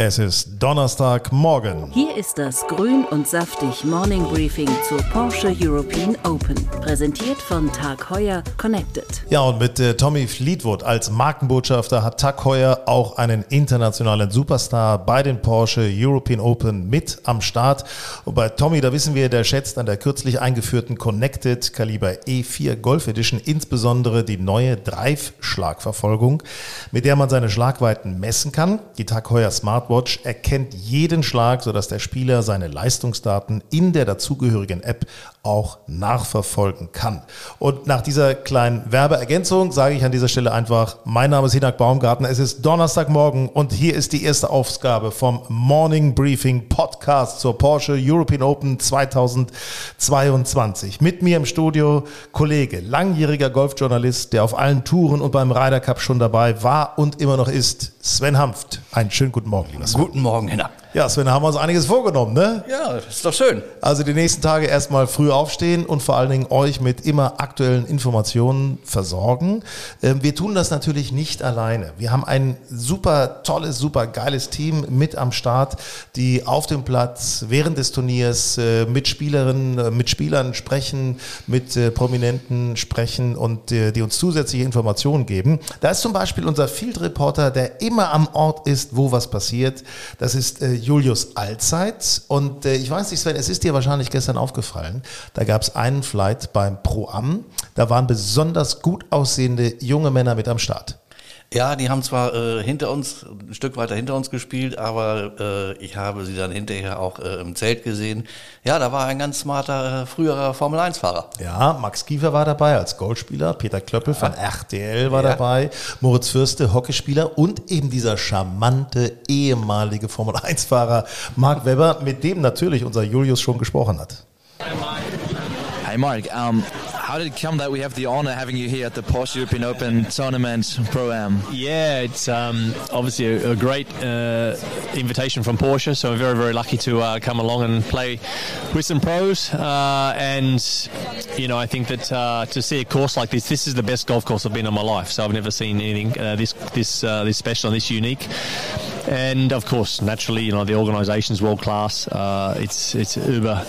Es ist Donnerstagmorgen. Hier ist das Grün und Saftig Morning Briefing zur Porsche European Open. Präsentiert von Tag Heuer Connected. Ja, und mit äh, Tommy Fleetwood als Markenbotschafter hat Tag Heuer auch einen internationalen Superstar bei den Porsche European Open mit am Start. Und bei Tommy, da wissen wir, der schätzt an der kürzlich eingeführten Connected Kaliber E4 Golf Edition insbesondere die neue Drive-Schlagverfolgung, mit der man seine Schlagweiten messen kann. Die Tag Heuer Smart Smartwatch erkennt jeden Schlag, sodass der Spieler seine Leistungsdaten in der dazugehörigen App auch nachverfolgen kann. Und nach dieser kleinen Werbeergänzung sage ich an dieser Stelle einfach, mein Name ist Hinak Baumgarten, es ist Donnerstagmorgen und hier ist die erste Aufgabe vom Morning Briefing Podcast zur Porsche European Open 2022. Mit mir im Studio Kollege, langjähriger Golfjournalist, der auf allen Touren und beim Ryder Cup schon dabei war und immer noch ist, Sven Hanft. Einen schönen guten Morgen. Guten Morgen, Hinak. Ja, Sven, da haben wir uns einiges vorgenommen, ne? Ja, ist doch schön. Also die nächsten Tage erstmal früh aufstehen und vor allen Dingen euch mit immer aktuellen Informationen versorgen. Ähm, wir tun das natürlich nicht alleine. Wir haben ein super tolles, super geiles Team mit am Start, die auf dem Platz während des Turniers äh, mit Spielerinnen, äh, mit Spielern sprechen, mit äh, Prominenten sprechen und die uns zusätzliche Informationen geben. Da ist zum Beispiel unser Field Reporter, der immer am Ort ist, wo was passiert. Das ist Julius Allzeit. Und äh, ich weiß nicht, Sven, es ist dir wahrscheinlich gestern aufgefallen. Da gab es einen Flight beim Pro Am. Da waren besonders gut aussehende junge Männer mit am Start. Ja, die haben zwar äh, hinter uns, ein Stück weiter hinter uns gespielt, aber äh, ich habe sie dann hinterher auch äh, im Zelt gesehen. Ja, da war ein ganz smarter äh, früherer Formel-1-Fahrer. Ja, Max Kiefer war dabei als Goldspieler, Peter Klöppel von RTL war ja. dabei, Moritz Fürste, Hockeyspieler und eben dieser charmante ehemalige Formel-1-Fahrer Mark Webber, mit dem natürlich unser Julius schon gesprochen hat. Hi Mark, um How did it come that we have the honor having you here at the Porsche European Open Tournament Pro Am? Yeah, it's um, obviously a, a great uh, invitation from Porsche, so I'm very, very lucky to uh, come along and play with some pros. Uh, and you know, I think that uh, to see a course like this, this is the best golf course I've been in my life. So I've never seen anything uh, this this uh, this special and this unique and of course, naturally, you know the organisation is world class. Uh, it's it's uber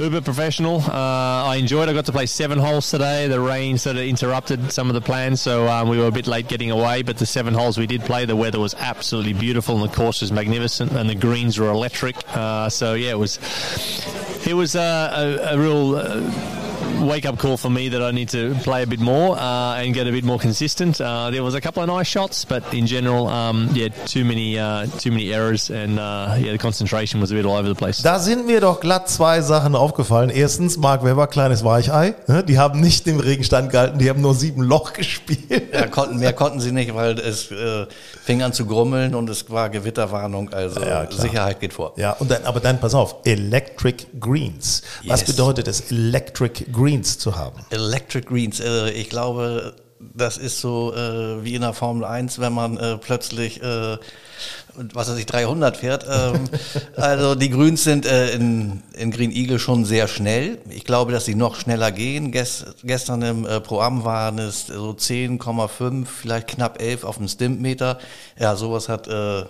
uber professional. Uh, I enjoyed. I got to play seven holes today. The rain sort of interrupted some of the plans, so um, we were a bit late getting away. But the seven holes we did play, the weather was absolutely beautiful, and the course was magnificent, and the greens were electric. Uh, so yeah, it was it was uh, a, a, real uh, wake up call for me that I need to play a bit more uh, and get a bit more consistent. Uh, there was a couple of nice shots, but in general, um, yeah, too many, uh, too many errors and uh, yeah, the concentration was a bit all over the place. Da sind mir doch glatt zwei Sachen aufgefallen. Erstens, Mark Webber, kleines Weichei. Ne? Die haben nicht im Regenstand gehalten, die haben nur sieben Loch gespielt. Ja, konnten, mehr konnten sie nicht, weil es äh, fing an zu grummeln und es war Gewitterwarnung. Also ja, Sicherheit geht vor. Ja, und dann, aber dann pass auf, Electric Greens. Was yes. bedeutet es, Electric Greens? Greens zu haben. Electric Greens, äh, ich glaube, das ist so äh, wie in der Formel 1, wenn man äh, plötzlich, äh, was weiß ich, 300 fährt. Ähm, also die Grüns sind äh, in, in Green Eagle schon sehr schnell. Ich glaube, dass sie noch schneller gehen. Gest, gestern im äh, Programm waren es so 10,5, vielleicht knapp 11 auf dem Stimpmeter. Ja, sowas hat äh,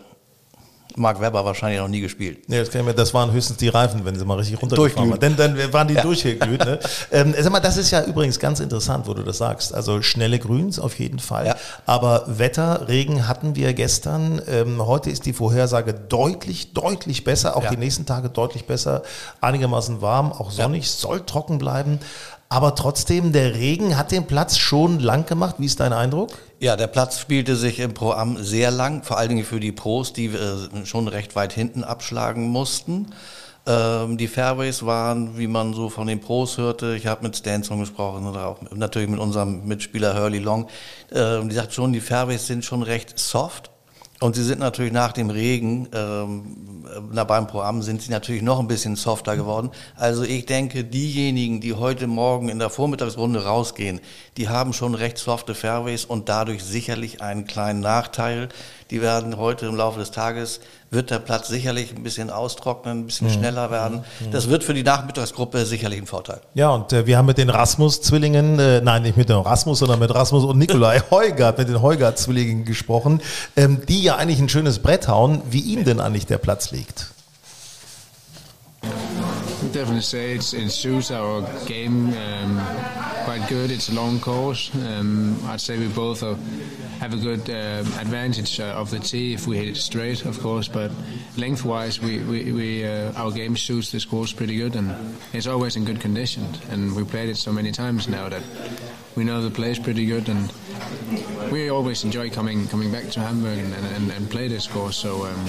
Mark Webber wahrscheinlich noch nie gespielt. Nee, das, mir, das waren höchstens die Reifen, wenn sie mal richtig runtergefahren waren. Denn dann waren die ja. durchgeglüht. Ne? ähm, sag mal, das ist ja übrigens ganz interessant, wo du das sagst. Also schnelle Grüns auf jeden Fall. Ja. Aber Wetter, Regen hatten wir gestern. Ähm, heute ist die Vorhersage deutlich, deutlich besser. Auch ja. die nächsten Tage deutlich besser. Einigermaßen warm, auch sonnig, soll trocken bleiben. Aber trotzdem, der Regen hat den Platz schon lang gemacht. Wie ist dein Eindruck? Ja, der Platz spielte sich im Pro sehr lang, vor allen Dingen für die Pros, die äh, schon recht weit hinten abschlagen mussten. Ähm, die Fairways waren, wie man so von den Pros hörte, ich habe mit Stanson gesprochen oder auch natürlich mit unserem Mitspieler Hurley Long, äh, die sagt schon, die Fairways sind schon recht soft. Und sie sind natürlich nach dem Regen ähm, na, beim Programm sind sie natürlich noch ein bisschen softer geworden. Also ich denke, diejenigen, die heute Morgen in der Vormittagsrunde rausgehen, die haben schon recht softe Fairways und dadurch sicherlich einen kleinen Nachteil. Die werden heute im Laufe des Tages wird der Platz sicherlich ein bisschen austrocknen, ein bisschen mhm. schneller werden. Mhm. Das wird für die Nachmittagsgruppe sicherlich ein Vorteil. Ja, und äh, wir haben mit den Rasmus-Zwillingen, äh, nein, nicht mit dem Rasmus, sondern mit Rasmus und Nikolai Heugart, mit den Heugart-Zwillingen gesprochen, ähm, die ja eigentlich ein schönes Brett hauen, wie ihnen denn eigentlich der Platz liegt. Definitely say it's, it suits our game um, quite good. It's a long course. Um, I'd say we both are have a good uh, advantage uh, of the tee if we hit it straight, of course. But lengthwise, we, we, we uh, our game suits this course pretty good, and it's always in good condition. And we played it so many times now that we know the place pretty good, and we always enjoy coming coming back to Hamburg and, and, and play this course. So um,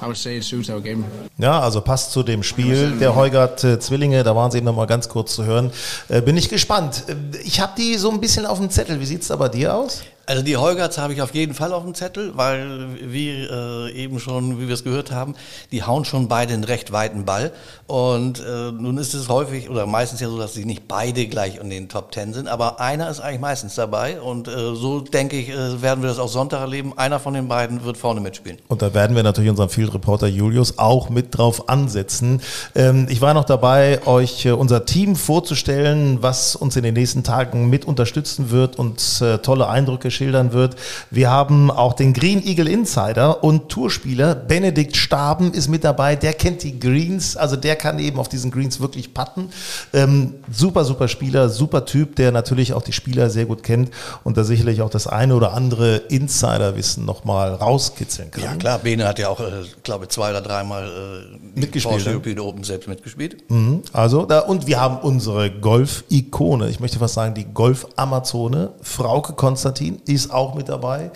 I would say it suits our game. Ja, also passt zu dem Spiel der Heugart Zwillinge. Da waren sie eben noch mal ganz kurz zu hören. Äh, bin ich gespannt. Äh, ich habe die so ein bisschen auf dem Zettel. Wie sieht es da bei dir aus? Also die Heugerts habe ich auf jeden Fall auf dem Zettel, weil wie äh, eben schon, wie wir es gehört haben, die hauen schon beide einen recht weiten Ball. Und äh, nun ist es häufig oder meistens ja so, dass sie nicht beide gleich in den Top Ten sind, aber einer ist eigentlich meistens dabei. Und äh, so denke ich, äh, werden wir das auch Sonntag erleben. Einer von den beiden wird vorne mitspielen. Und da werden wir natürlich unseren Field Reporter Julius auch mit drauf ansetzen. Ähm, ich war noch dabei, euch äh, unser Team vorzustellen, was uns in den nächsten Tagen mit unterstützen wird und äh, tolle Eindrücke schildern wird. Wir haben auch den Green Eagle Insider und Tourspieler Benedikt Staben ist mit dabei. Der kennt die Greens, also der kann eben auf diesen Greens wirklich patten. Ähm, super, super Spieler, super Typ, der natürlich auch die Spieler sehr gut kennt und da sicherlich auch das eine oder andere Insiderwissen nochmal rauskitzeln kann. Ja klar, Bene hat ja auch, äh, glaube zwei oder dreimal äh, mitgespielt. Porsche? European Open selbst mitgespielt. Mhm. Also da und wir haben unsere Golf-Ikone, ich möchte fast sagen die Golf-Amazone, Frauke Konstantin ist auch mit dabei.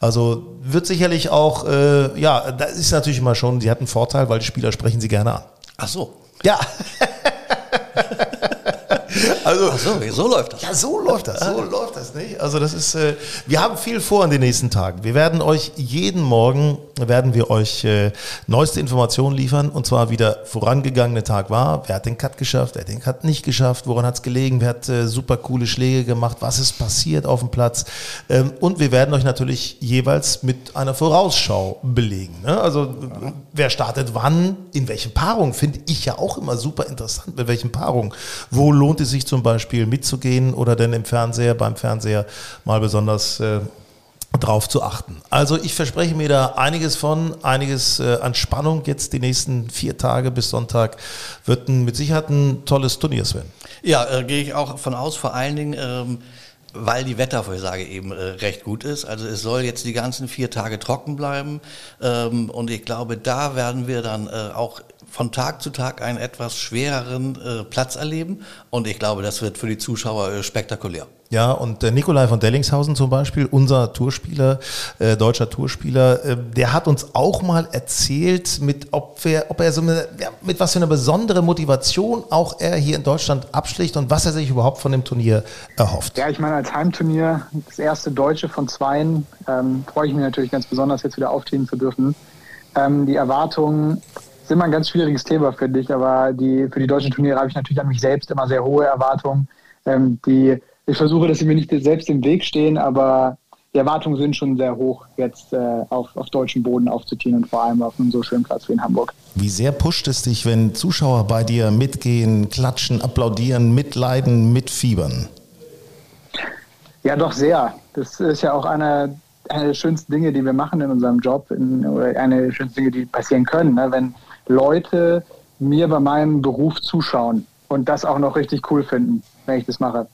Also wird sicherlich auch, äh, ja, da ist natürlich immer schon, sie hat einen Vorteil, weil die Spieler sprechen sie gerne an. Ach so. Ja. Also, Ach so, so läuft das. Ja, so läuft das. So läuft das nicht. Also das ist, äh, wir haben viel vor in den nächsten Tagen. Wir werden euch jeden Morgen werden wir euch äh, neueste Informationen liefern und zwar wie der vorangegangene Tag war. Wer hat den Cut geschafft? Wer hat den Cut nicht geschafft? Woran hat es gelegen? Wer hat äh, super coole Schläge gemacht? Was ist passiert auf dem Platz? Ähm, und wir werden euch natürlich jeweils mit einer Vorausschau belegen. Ne? Also wer startet wann? In welchen Paarungen? Finde ich ja auch immer super interessant. Mit welchen Paarungen? Wo lohnt es sich zum Beispiel mitzugehen oder denn im Fernseher, beim Fernseher mal besonders äh, drauf zu achten. Also ich verspreche mir da einiges von, einiges äh, an Spannung jetzt die nächsten vier Tage bis Sonntag wird ein, mit Sicherheit ein tolles Turnier, Sven. Ja, äh, gehe ich auch von aus, vor allen Dingen ähm, weil die Wettervorhersage eben äh, recht gut ist. Also es soll jetzt die ganzen vier Tage trocken bleiben ähm, und ich glaube, da werden wir dann äh, auch von Tag zu Tag einen etwas schwereren äh, Platz erleben und ich glaube, das wird für die Zuschauer äh, spektakulär. Ja, und der Nikolai von Dellingshausen zum Beispiel, unser Tourspieler, äh, deutscher Tourspieler, äh, der hat uns auch mal erzählt, mit, ob, wir, ob er so eine, ja, mit was für eine besondere Motivation auch er hier in Deutschland abschlicht und was er sich überhaupt von dem Turnier erhofft. Ja, ich meine, als Heimturnier, das erste Deutsche von zweien, ähm, freue ich mich natürlich ganz besonders, jetzt wieder auftreten zu dürfen. Ähm, die Erwartungen ist immer ein ganz schwieriges Thema, finde ich, aber die, für die deutschen Turniere habe ich natürlich an mich selbst immer sehr hohe Erwartungen. Ähm, die, ich versuche, dass sie mir nicht selbst im Weg stehen, aber die Erwartungen sind schon sehr hoch, jetzt äh, auf, auf deutschen Boden aufzuziehen und vor allem auf einem so schönen Platz wie in Hamburg. Wie sehr pusht es dich, wenn Zuschauer bei dir mitgehen, klatschen, applaudieren, mitleiden, mitfiebern? Ja, doch sehr. Das ist ja auch eine, eine der schönsten Dinge, die wir machen in unserem Job, in, oder eine der schönsten Dinge, die passieren können. Ne? Wenn Leute mir bei meinem Beruf zuschauen und das auch noch richtig cool finden, wenn ich das mache.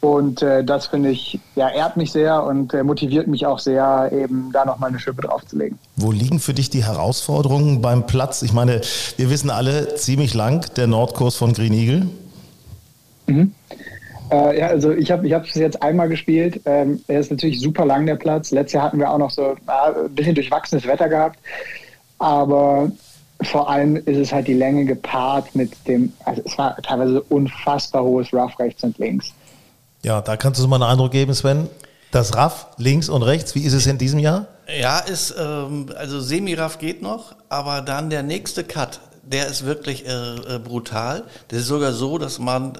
Und äh, das finde ich, ja, ehrt mich sehr und äh, motiviert mich auch sehr, eben da nochmal eine Schippe draufzulegen. Wo liegen für dich die Herausforderungen beim Platz? Ich meine, wir wissen alle ziemlich lang, der Nordkurs von Green Eagle. Mhm. Äh, ja, also ich habe ich es jetzt einmal gespielt. Ähm, er ist natürlich super lang, der Platz. Letztes Jahr hatten wir auch noch so ein bisschen durchwachsenes Wetter gehabt. Aber vor allem ist es halt die Länge gepaart mit dem, also es war teilweise unfassbar hohes Rough rechts und links. Ja, da kannst du uns mal einen Eindruck geben, Sven. Das Rough links und rechts, wie ist es in diesem Jahr? Ja, ist, ähm, also Semiraff geht noch, aber dann der nächste Cut, der ist wirklich äh, äh, brutal. Das ist sogar so, dass man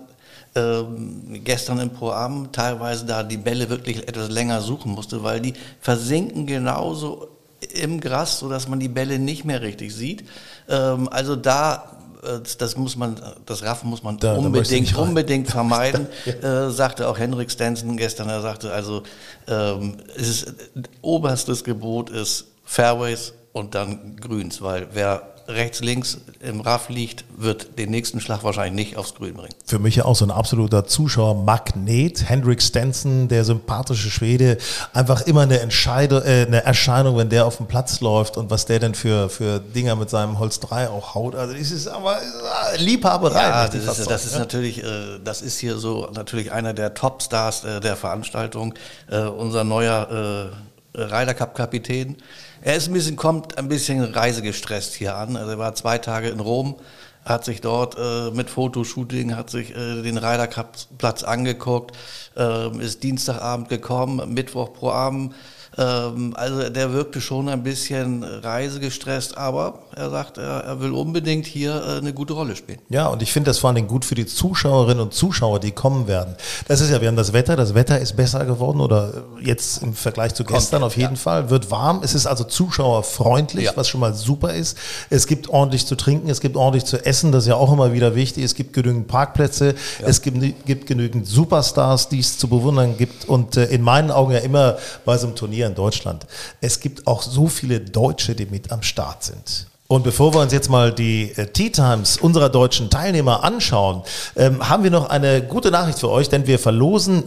ähm, gestern im Pro-Am teilweise da die Bälle wirklich etwas länger suchen musste, weil die versinken genauso im Gras, sodass man die Bälle nicht mehr richtig sieht. Ähm, also da äh, das muss man, das Raffen muss man Da- da unbedingt, rein. unbedingt vermeiden, äh, sagte auch Henrik Stenson gestern. Er sagte also, ähm, es ist, oberstes Gebot ist Fairways und dann Grüns, weil wer rechts, links im Raff liegt, wird den nächsten Schlag wahrscheinlich nicht aufs Grün bringen. Für mich ja auch so ein absoluter Zuschauermagnet. Hendrik Stenson, der sympathische Schwede, einfach immer eine, Entscheidung, äh, eine Erscheinung, wenn der auf dem Platz läuft und was der denn für, für Dinger mit seinem Holz 3 auch haut. Also das ist aber äh, Liebhaberei. Ja, das ist, das ist natürlich, äh, das ist hier so natürlich einer der Topstars äh, der Veranstaltung, äh, unser neuer äh, Ryder Cup Kapitän. Er ist ein bisschen, kommt ein bisschen reisegestresst hier an. Also er war zwei Tage in Rom, hat sich dort äh, mit Fotoshooting, hat sich äh, den Ryder Cup Platz angeguckt, ähm, ist Dienstagabend gekommen, Mittwoch pro Abend. Ähm, also der wirkte schon ein bisschen reisegestresst, aber er sagt, er, will unbedingt hier äh, eine gute Rolle spielen. Ja, und ich finde das vor allen Dingen gut für die Zuschauerinnen und Zuschauer, die kommen werden. Das ist ja, wir haben das Wetter, das Wetter ist besser geworden oder jetzt im Vergleich zu gestern auf jeden Fall, wird warm. Es ist also zuschauerfreundlich, Ja. was schon mal super ist. Es gibt ordentlich zu trinken, es gibt ordentlich zu essen, das ist ja auch immer wieder wichtig. Es gibt genügend Parkplätze, es gibt, gibt genügend Superstars, die es zu bewundern gibt und äh, in meinen Augen ja immer bei so einem Turnier in Deutschland. Es gibt auch so viele Deutsche, die mit am Start sind. Und bevor wir uns jetzt mal die äh, Tea Times unserer deutschen Teilnehmer anschauen, ähm, haben wir noch eine gute Nachricht für euch, denn wir verlosen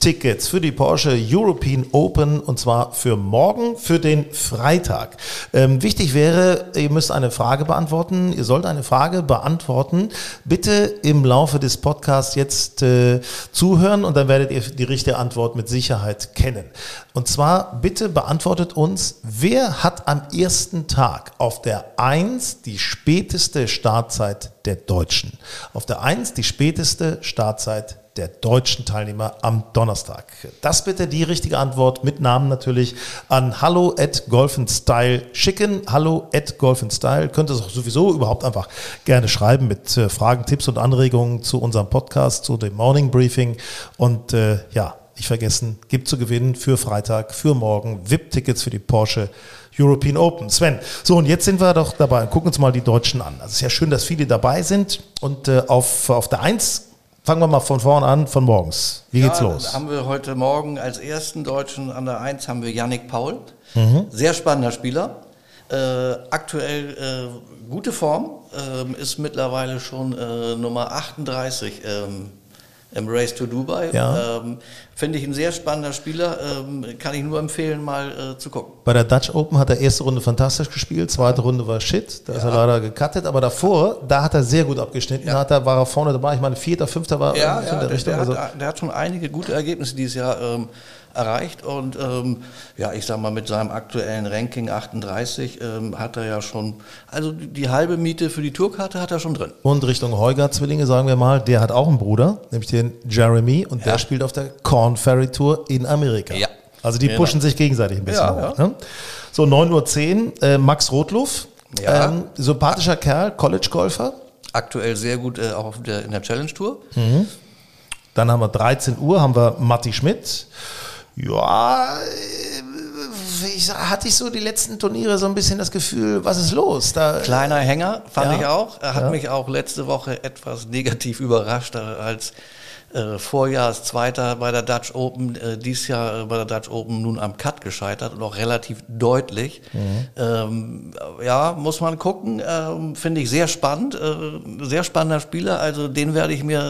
VIP-Tickets für die Porsche European Open und zwar für morgen, für den Freitag. Ähm, wichtig wäre, ihr müsst eine Frage beantworten. Ihr sollt eine Frage beantworten. Bitte im Laufe des Podcasts jetzt äh, zuhören und dann werdet ihr die richtige Antwort mit Sicherheit kennen. Und zwar bitte beantwortet uns, wer hat am ersten Tag auf der 1 die späteste Startzeit der Deutschen? Auf der 1 die späteste Startzeit der deutschen Teilnehmer am Donnerstag. Das bitte die richtige Antwort mit Namen natürlich an hallo at golfenstyle schicken. Hallo at golfenstyle. Könnt ihr es auch sowieso überhaupt einfach gerne schreiben mit äh, Fragen, Tipps und Anregungen zu unserem Podcast, zu dem Morning Briefing. Und äh, ja, nicht vergessen, gibt zu gewinnen für Freitag, für morgen VIP-Tickets für die Porsche European Open. Sven, so und jetzt sind wir doch dabei. Gucken uns mal die Deutschen an. Also es ist ja schön, dass viele dabei sind. Und äh, auf, auf der 1 fangen wir mal von vorn an, von morgens. Wie geht's Ja, los? Haben wir heute Morgen als ersten Deutschen an der 1 haben wir Yannick Paul. Mhm. Sehr spannender Spieler. Äh, aktuell äh, gute Form, ähm, ist mittlerweile schon äh, Nummer 38 ähm, im Race to Dubai. Ja. Ähm, Finde ich ein sehr spannender Spieler, ähm, kann ich nur empfehlen, mal äh, zu gucken. Bei der Dutch Open hat er erste Runde fantastisch gespielt, zweite Runde war shit, da ist er leider gecuttet, aber davor, da hat er sehr gut abgeschnitten, da hat er, war er vorne dabei, ich meine vierter, fünfter war Ja, ja in der der, Richtung. der, Also, hat, der hat schon einige gute Ergebnisse dieses Jahr ähm, erreicht und ähm, ja, ich sag mal, mit seinem aktuellen Ranking 38 ähm, hat er ja schon, also die halbe Miete für die Tourkarte hat er schon drin. und Richtung Heuger-Zwillinge, sagen wir mal, der hat auch einen Bruder, nämlich den Jeremy, und der Ja. spielt auf der Corn Ferry Tour in Amerika. Ja. Also die Genau. pushen sich gegenseitig ein bisschen Ja, hoch. Ne? So, 9.10 Uhr, äh, Max Rotluff, Ja. ähm, sympathischer Kerl, College-Golfer. Aktuell sehr gut äh, auch auf der, in der Challenge Tour. Dann haben wir 13 Uhr, haben wir Matti Schmidt. Ja, äh, ich, hatte ich so die letzten Turniere so ein bisschen das Gefühl, was ist los? Da, Kleiner Hänger, fand Ja. ich auch. Er hat Ja. mich auch letzte Woche etwas negativ überrascht, äh, als äh, Vorjahrszweiter bei der Dutch Open, äh, dies Jahr äh, bei der Dutch Open nun am Cut gescheitert und auch relativ deutlich. Mhm. Ähm, ja, muss man gucken. Ähm, Finde ich sehr spannend. Äh, sehr spannender Spieler. Also den werde ich mir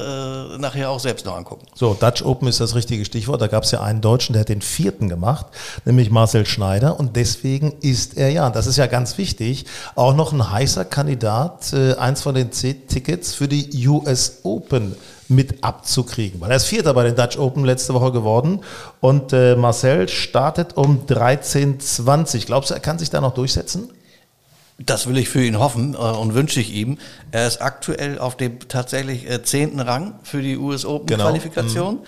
äh, nachher auch selbst noch angucken. So, Dutch Open ist das richtige Stichwort. Da gab es ja einen Deutschen, der hat den vierten gemacht, nämlich Marcel Schneider. Und deswegen ist er ja, das ist ja ganz wichtig, auch noch ein heißer Kandidat, äh, eins von den zehn Tickets für die US Open mit abzukriegen. Weil er ist Vierter bei den Dutch Open letzte Woche geworden. Und äh, Marcel startet um 13.20. Glaubst du, er kann sich da noch durchsetzen? Das will ich für ihn hoffen äh, und wünsche ich ihm. Er ist aktuell auf dem tatsächlich äh, zehnten Rang für die US Open Genau. Qualifikation.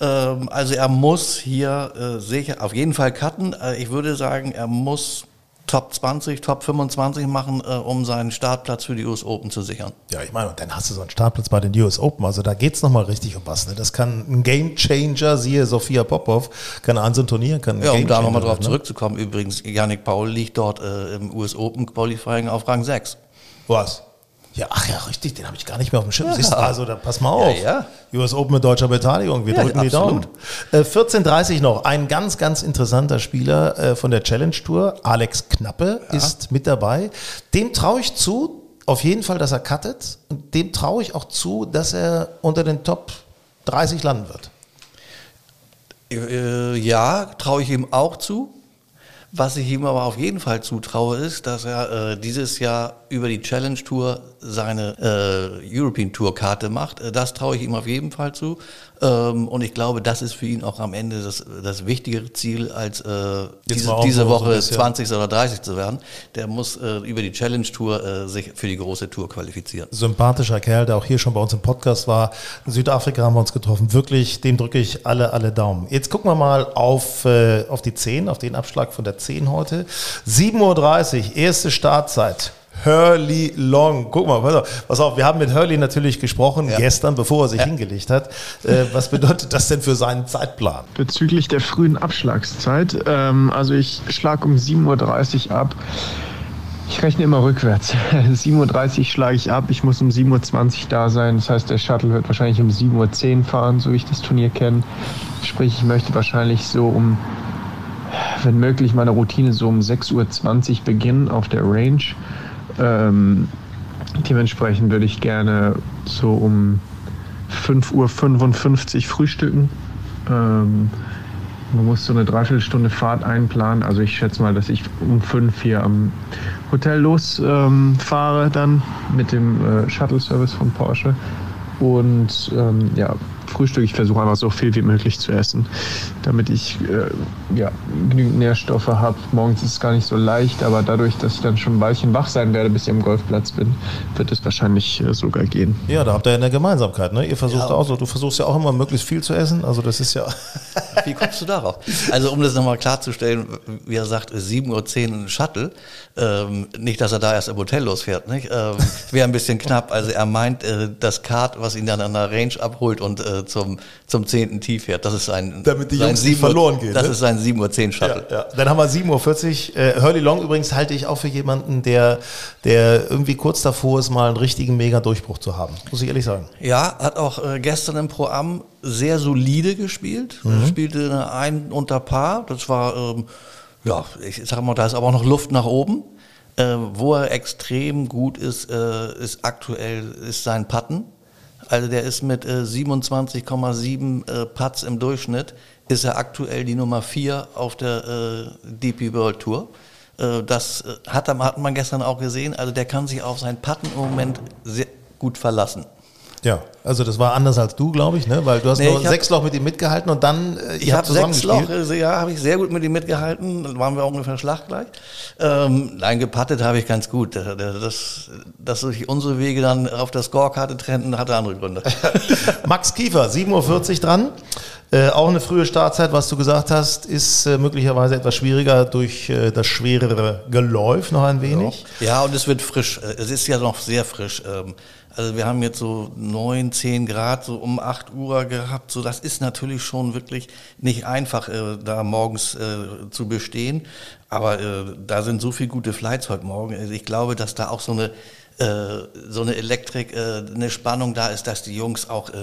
Ähm, also er muss hier äh, sicher auf jeden Fall cutten. Äh, ich würde sagen, er muss Top 20, Top 25 machen, äh, um seinen Startplatz für die US Open zu sichern. Ja, ich meine, und dann hast du so einen Startplatz bei den US Open. Also da geht's noch nochmal richtig um was. Ne? Das kann ein Game Changer, siehe Sophia Popov, kann an so ein Turnier, kann ein Ja, um da nochmal drauf ne? zurückzukommen, übrigens, Yannick Paul liegt dort äh, im US Open Qualifying auf Rang 6. Was? Ja, ach ja, richtig, den habe ich gar nicht mehr auf dem Schirm. Siehst du, also da pass mal auf. Ja, US Open mit deutscher Beteiligung, wir Ja, drücken die. Daumen. Äh, 14.30 noch, ein ganz, ganz interessanter Spieler äh, von der Challenge Tour, Alex Knappe, ist mit dabei. Dem traue ich zu, auf jeden Fall, dass er cuttet. Und dem traue ich auch zu, dass er unter den Top 30 landen wird. Äh, ja, traue ich ihm auch zu. Was ich ihm aber auf jeden Fall zutraue, ist, dass er äh, dieses Jahr über die Challenge Tour seine äh, European Tour Karte macht. Äh, das traue ich ihm auf jeden Fall zu. Ähm, und ich glaube, das ist für ihn auch am Ende das, das wichtigere Ziel, als äh, diese, diese so- so Woche bisschen- 20 oder 30 zu werden. Der muss äh, über die Challenge Tour äh, sich für die große Tour qualifizieren. sympathischer Kerl, der auch hier schon bei uns im Podcast war. In Südafrika haben wir uns getroffen. Wirklich, dem drücke ich alle, alle Daumen. Jetzt gucken wir mal auf, äh, auf die 10, auf den Abschlag von der 10 heute. 7.30 Uhr, erste Startzeit. Hurley Long. Guck mal, pass auf, pass auf, wir haben mit Hurley natürlich gesprochen gestern, bevor er sich hingelegt hat. Äh, was bedeutet das denn für seinen Zeitplan? Bezüglich der frühen Abschlagszeit, ähm, also ich schlage um 7.30 Uhr ab. Ich rechne immer rückwärts. 7.30 Uhr schlage ich ab, ich muss um 7.20 Uhr da sein. Das heißt, der Shuttle wird wahrscheinlich um 7.10 Uhr fahren, so wie ich das Turnier kenne. Sprich, ich möchte wahrscheinlich so um, wenn möglich, meine Routine so um 6.20 Uhr beginnen auf der Range. Ähm, dementsprechend würde ich gerne so um 5.55 Uhr frühstücken. Ähm, man muss so eine Dreiviertelstunde Fahrt einplanen. Also ich schätze mal, dass ich um 5 hier am Hotel losfahre ähm, dann mit dem äh, Shuttle-Service von Porsche. Und ähm, ja, Frühstück, ich versuche einfach so viel wie möglich zu essen, damit ich äh, ja, genügend Nährstoffe habe. Morgens ist es gar nicht so leicht, aber dadurch, dass ich dann schon ein Weilchen wach sein werde, bis ich am Golfplatz bin, wird es wahrscheinlich äh, sogar gehen. Ja, da habt ihr ja eine Gemeinsamkeit, ne? Ihr versucht auch so, du versuchst ja auch immer möglichst viel zu essen. Also das ist ja. Wie kommst du darauf? Also um das nochmal klarzustellen, wie er sagt, 7.10 Uhr ein Shuttle. Ähm, nicht, dass er da erst im Hotel losfährt. Nicht? Ähm, Wäre ein bisschen knapp. Also er meint, äh, das Kart, was ihn dann an der Range abholt und äh, zum, zum 10. Tee fährt, das ist sein, Damit die Jungs nicht 7 Uhr- verloren gehen, Das ne? ist sein 7.10 Uhr Shuttle. Ja, ja. Dann haben wir 7.40 Uhr. Äh, Hurley Long übrigens halte ich auch für jemanden, der, der irgendwie kurz davor ist, mal einen richtigen Mega-Durchbruch zu haben. Muss ich ehrlich sagen. Ja, hat auch äh, gestern im Pro Am sehr solide gespielt. Mhm. Spielte eine ein unter Paar. Das war, ähm, ja, ich sag mal, da ist aber auch noch Luft nach oben. Äh, wo er extrem gut ist, äh, ist aktuell ist sein Putten. Also der ist mit äh, 27,7 äh, Putts im Durchschnitt, ist er aktuell die Nummer 4 auf der äh, DP World Tour. Äh, das äh, hat, hat man gestern auch gesehen. Also der kann sich auf sein Putten im Moment sehr gut verlassen. Ja, also das war anders als du, glaube ich, ne? Weil du hast Nee, nur sechs Loch mit ihm mitgehalten und dann äh, Ich habe sechs Loch, äh, ja, habe ich sehr gut mit ihm mitgehalten. Dann waren wir ungefähr schlaggleich. Ähm, nein, gepattet habe ich ganz gut. Äh, Das, dass sich unsere Wege dann auf der Scorekarte trennten, hatte andere Gründe. Max Kiefer, 7.40 Uhr dran. Äh, auch eine frühe Startzeit, was du gesagt hast, ist äh, möglicherweise etwas schwieriger durch äh, das schwerere Geläuf noch ein wenig. Ja, und es wird frisch. Äh, Es ist ja noch sehr frisch. Ähm, Also wir haben jetzt so 9, 10 Grad so um 8 Uhr gehabt. So, das ist natürlich schon wirklich nicht einfach, äh, da morgens äh, zu bestehen. Aber äh, da sind so viele gute Flights heute Morgen. Also ich glaube, dass da auch so eine so eine Elektrik, äh, eine Spannung da ist, dass die Jungs auch, äh,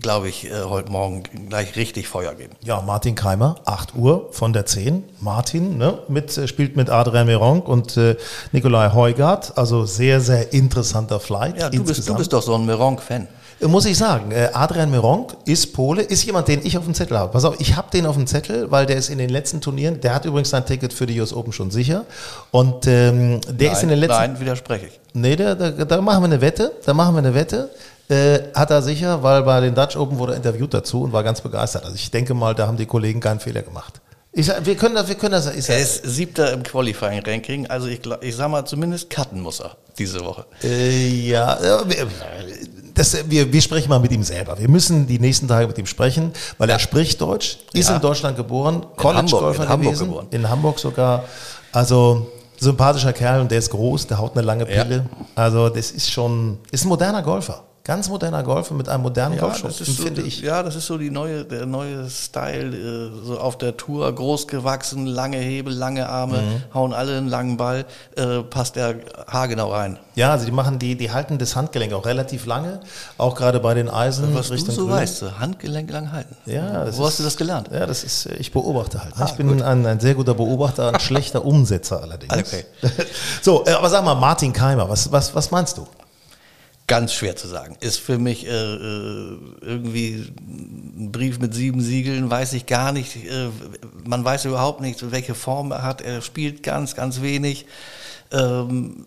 glaube ich, äh, heute Morgen gleich richtig Feuer geben. Ja, Martin Keimer, 8 Uhr von der 10. Martin ne, mit, äh, spielt mit Adrian Meronk und äh, Nikolai Heugart. Also sehr, sehr interessanter Flight. Ja, du bist, du bist doch so ein Meronk-Fan. Muss ich sagen, äh, Adrian Meronk ist Pole, ist jemand, den ich auf dem Zettel habe. Pass auf, ich habe den auf dem Zettel, weil der ist in den letzten Turnieren, der hat übrigens sein Ticket für die US Open schon sicher. Und ähm, der nein, ist in den letzten. nein, widerspreche ich. Nee, da, da, da machen wir eine Wette. Da machen wir eine Wette. Äh, hat er sicher, weil bei den Dutch Open wurde er interviewt dazu und war ganz begeistert. Also ich denke mal, da haben die Kollegen keinen Fehler gemacht. Ich, sag, wir können das, wir können das. Ich sag, Er ist siebter im Qualifying-Ranking, also ich, ich sag mal, zumindest cutten muss er diese Woche. Äh, ja, äh, das, wir, wir sprechen mal mit ihm selber. Wir müssen die nächsten Tage mit ihm sprechen, weil er spricht Deutsch, ist Ja. in Deutschland geboren, Hamburg, College-Golfer in Hamburg gewesen, geboren. in Hamburg sogar. Also sympathischer Kerl und der ist groß, der haut eine lange Ja. Pille. Also das ist schon, ist ein moderner Golfer. Ganz moderner Golfer mit einem modernen Ja, das ist so, finde ich. ja, das ist so die neue, der neue Style, äh, so auf der Tour, groß gewachsen, lange Hebel, lange Arme, Mhm. hauen alle einen langen Ball, äh, passt der haargenau rein. Ja, also die machen die, die halten das Handgelenk auch relativ lange, auch gerade bei den Eisen Was du so Grün. weißt, so Handgelenk lang halten. Ja, das Wo ist, hast du das gelernt? Ja, das ist, äh, ich beobachte halt. Ah, ich bin ein, ein sehr guter Beobachter, ein schlechter Umsetzer allerdings. Okay. So, äh, aber sag mal, Martin Keimer, was, was, was meinst du? Ganz schwer zu sagen. Ist für mich äh, äh, irgendwie ein Brief mit sieben Siegeln, weiß ich gar nicht. Äh, man weiß überhaupt nicht, welche Form er hat. Er spielt ganz, ganz wenig. Ähm,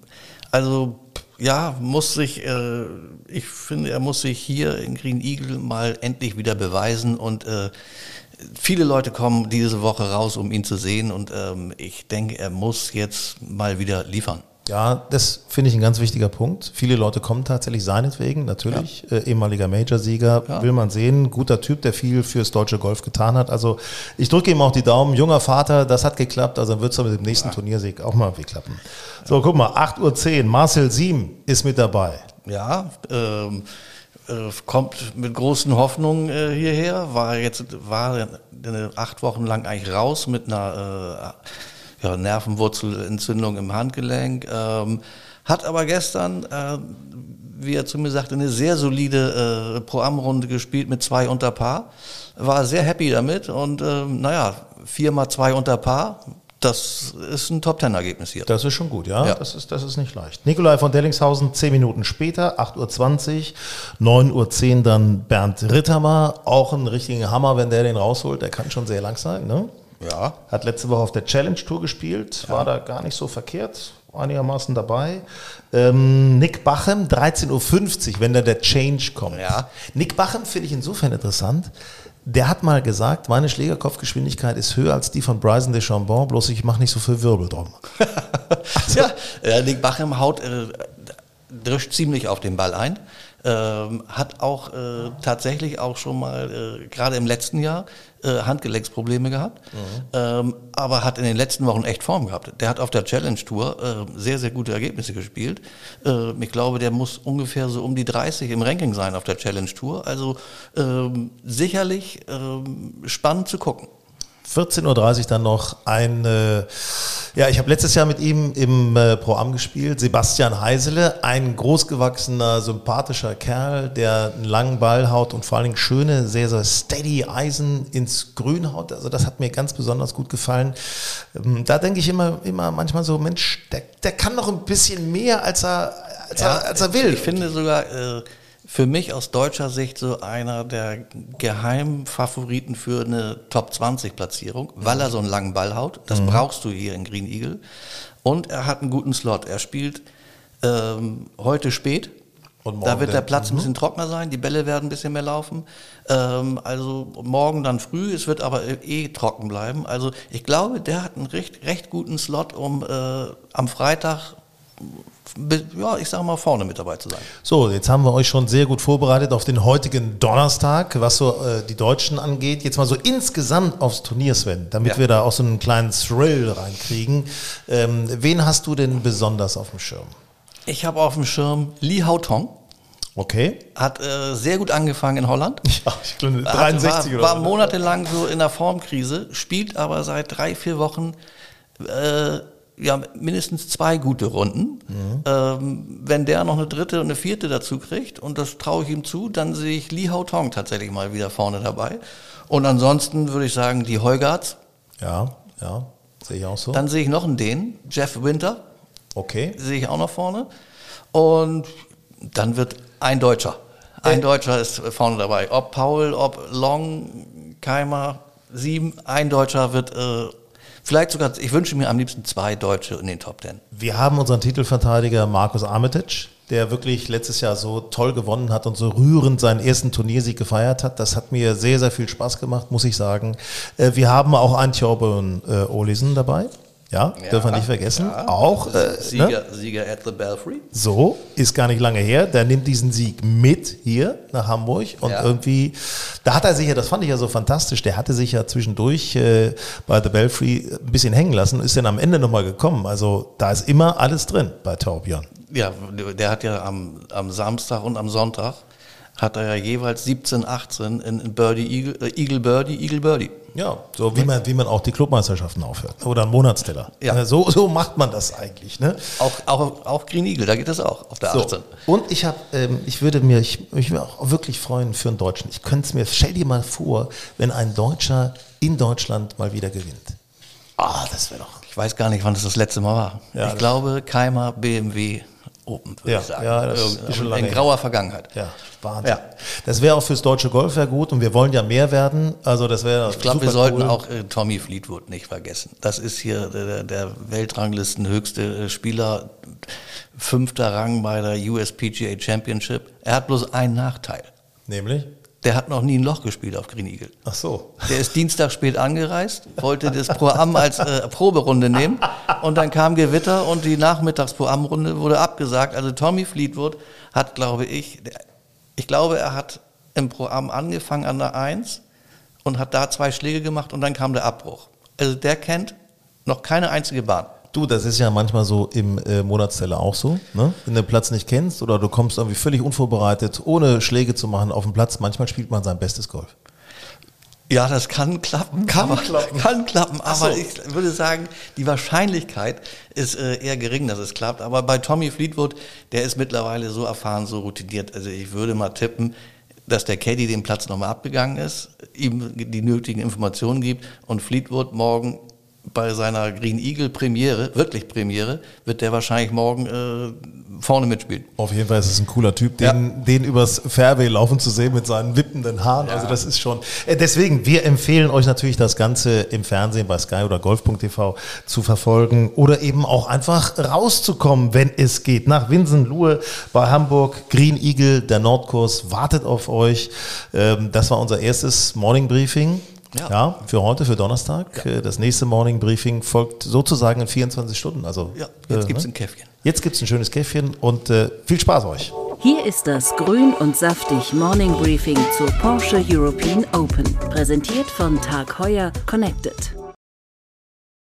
also ja, muss sich, äh, ich finde, er muss sich hier in Green Eagle mal endlich wieder beweisen und äh, viele Leute kommen diese Woche raus, um ihn zu sehen und ähm, ich denke, er muss jetzt mal wieder liefern. Ja, das finde ich ein ganz wichtiger Punkt. Viele Leute kommen tatsächlich seinetwegen, natürlich. Äh, ehemaliger Major-Sieger, Ja. will man sehen. Guter Typ, der viel fürs deutsche Golf getan hat. Also ich drücke ihm auch die Daumen. Junger Vater, das hat geklappt. Also dann wird es mit dem nächsten Turniersieg auch mal klappen. So, guck mal, 8.10 Uhr. Marcel Siem ist mit dabei. Ja, ähm, äh, kommt mit großen Hoffnungen äh, hierher, war jetzt war acht Wochen lang eigentlich raus mit einer äh, ja, Nervenwurzelentzündung im Handgelenk, ähm, hat aber gestern, äh, wie er zu mir sagte, eine sehr solide äh, Pro-Am-Runde gespielt mit zwei unter Paar, war sehr happy damit und ähm, naja, viermal zwei unter Paar, das ist ein Top-Ten-Ergebnis hier. Das ist schon gut, ja. Ja. Das, ist, das ist nicht leicht. Nikolai von Dellingshausen, 10 Minuten später, 8.20 Uhr, 9.10 Uhr dann Bernd Rittermer. Auch ein richtiger Hammer, wenn der den rausholt. Der kann schon sehr lang sein, ne? Ja. Hat letzte Woche auf der Challenge Tour gespielt, war da gar nicht so verkehrt, einigermaßen dabei. Ähm, Nick Bachem, 13.50 Uhr, wenn da der Change kommt. Ja. Nick Bachem finde ich insofern interessant. Der hat mal gesagt, meine Schlägerkopfgeschwindigkeit ist höher als die von Bryson DeChambeau, bloß ich mache nicht so viel Wirbel drum. ja, äh, Nick Bachem haut, äh, drischt ziemlich auf den Ball ein. Ähm, hat auch äh, tatsächlich auch schon mal, äh, gerade im letzten Jahr, äh, Handgelenksprobleme gehabt. Ähm, aber hat in den letzten Wochen echt Form gehabt. Der hat auf der Challenge Tour äh, sehr, sehr gute Ergebnisse gespielt. Äh, ich glaube, der muss ungefähr so um die 30 im Ranking sein auf der Challenge Tour. Also ähm, sicherlich ähm, spannend zu gucken. 14.30 Uhr dann noch ein, äh, ja, ich habe letztes Jahr mit ihm im äh, Pro-Am gespielt, Sebastian Heisele, ein großgewachsener, sympathischer Kerl, der einen langen Ball haut und vor allen Dingen schöne, sehr, sehr steady Eisen ins Grün haut. Also das hat mir ganz besonders gut gefallen. Ähm, da denke ich immer, immer manchmal so, Mensch, der, der kann noch ein bisschen mehr, als er, als er, als er will. Ich finde sogar äh, für mich aus deutscher Sicht so einer der Geheimfavoriten für eine Top 20 Platzierung, weil er so einen langen Ball haut. Das brauchst du hier in Green Eagle. Und er hat einen guten Slot. Er spielt ähm, heute spät. Und da wird der Platz ein bisschen trockener sein, die Bälle werden ein bisschen mehr laufen. Ähm, also morgen dann früh, es wird aber eh trocken bleiben. Also ich glaube, der hat einen recht, recht guten Slot, um äh, am Freitag, ja, ich sag mal, vorne mit dabei zu sein. So, jetzt haben wir euch schon sehr gut vorbereitet auf den heutigen Donnerstag, was so äh, die Deutschen angeht. Jetzt mal so insgesamt aufs Turnier, Sven, damit Ja. wir da auch so einen kleinen Thrill reinkriegen. Ähm, wen hast du denn besonders auf dem Schirm? Ich habe auf dem Schirm Li Haotong. Okay. Hat äh, sehr gut angefangen in Holland. Ja, ich glaube, Hat- 63 war, oder war monatelang so in der Formkrise, spielt aber seit drei, vier Wochen äh, ja, mindestens zwei gute Runden. Mhm. Ähm, wenn der noch eine dritte und eine vierte dazu kriegt, und das traue ich ihm zu, dann sehe ich Li Haotong tatsächlich mal wieder vorne dabei. Und ansonsten würde ich sagen, die Heugarts. Ja, ja, sehe ich auch so. Dann sehe ich noch einen Dänen, Jeff Winter, okay. sehe ich auch noch vorne. Und dann wird ein Deutscher. Ein Deutscher ist vorne dabei. Ob Paul, ob Long, Keimer, Sieben, ein Deutscher wird äh, vielleicht sogar, ich wünsche mir am liebsten zwei Deutsche in den Top Ten. Wir haben unseren Titelverteidiger Markus Armitage. der wirklich letztes Jahr so toll gewonnen hat und so rührend seinen ersten Turniersieg gefeiert hat. Das hat mir sehr, sehr viel Spaß gemacht, muss ich sagen. Äh, wir haben auch einen Thorben äh, Olisen dabei. Ja, ja, dürfen wir nicht vergessen. Ja. Auch äh, Sieger, ne? Sieger at the Belfry. So, ist gar nicht lange her. Der nimmt diesen Sieg mit hier nach Hamburg und ja. irgendwie, da hat er sich ja, das fand ich ja so fantastisch, der hatte sich ja zwischendurch äh, bei The Belfry ein bisschen hängen lassen ist dann am Ende nochmal gekommen. Also da ist immer alles drin bei Torbjörn. Ja, der hat ja am, am Samstag und am Sonntag hat er ja jeweils 17, 18 in Birdie, Eagle, äh, Eagle Birdie, Eagle Birdie. Ja, so wie man, wie man auch die Clubmeisterschaften aufhört. Oder einen Monatsteller. Ja. So, so macht man das eigentlich. Ne? Auch, auch, auch Green Eagle, da geht das auch auf der so. 18. Und ich habe, ähm, ich würde mir, ich, ich würde auch wirklich freuen für einen Deutschen. Ich könnte es mir, stell dir mal vor, wenn ein Deutscher in Deutschland mal wieder gewinnt. Ah, das wäre doch. Ich weiß gar nicht, wann das, das letzte Mal war. Ja, ich glaube, Keimer BMW Open, würde ja, ich sagen. Ja, das ist schon lange in grauer Vergangenheit. Ja, Wahnsinn. Ja. Das wäre auch fürs deutsche Golf ja gut und wir wollen ja mehr werden. Also das wäre Ich glaube, wir sollten auch äh, Tommy Fleetwood nicht vergessen. Das ist hier der, der Weltranglistenhöchste äh, Spieler, fünfter Rang bei der USPGA Championship. Er hat bloß einen Nachteil. Nämlich? Der hat noch nie ein Loch gespielt auf Green Eagle. Ach so. Der ist Dienstag spät angereist, wollte das Pro-Am als äh, Proberunde nehmen und dann kam Gewitter und die Nachmittags-Pro-Am-Runde wurde abgesagt. Also Tommy Fleetwood hat, glaube ich, ich glaube, er hat im Pro-Am angefangen an der 1 und hat da zwei Schläge gemacht und dann kam der Abbruch. Also der kennt noch keine einzige Bahn. Du, das ist ja manchmal so im äh, Monatsteller auch so. Ne? Wenn du den Platz nicht kennst oder du kommst irgendwie völlig unvorbereitet, ohne Schläge zu machen auf den Platz, manchmal spielt man sein bestes Golf. Ja, das kann klappen. Kann aber, klappen. Kann klappen, aber so. ich würde sagen, die Wahrscheinlichkeit ist äh, eher gering, dass es klappt. Aber bei Tommy Fleetwood, der ist mittlerweile so erfahren, so routiniert. Also ich würde mal tippen, dass der Caddy den Platz nochmal abgegangen ist, ihm die nötigen Informationen gibt und Fleetwood morgen bei seiner Green Eagle Premiere, wirklich Premiere, wird der wahrscheinlich morgen äh, vorne mitspielen. Auf jeden Fall ist es ein cooler Typ, den, ja. den übers Fairway laufen zu sehen mit seinen wippenden Haaren. Ja. Also das ist schon. Äh, deswegen, wir empfehlen euch natürlich das Ganze im Fernsehen bei Sky oder Golf.tv zu verfolgen oder eben auch einfach rauszukommen, wenn es geht. Nach Winsenlohe bei Hamburg, Green Eagle, der Nordkurs wartet auf euch. Ähm, das war unser erstes Morning Briefing. Ja. ja. für heute, für Donnerstag. Ja. Äh, das nächste Morning Briefing folgt sozusagen in 24 Stunden. Also, ja, jetzt äh, gibt es ne? ein Käffchen. Jetzt gibt es ein schönes Käffchen und äh, viel Spaß euch. Hier ist das Grün und Saftig Morning Briefing zur Porsche European Open. Präsentiert von Tag Heuer Connected.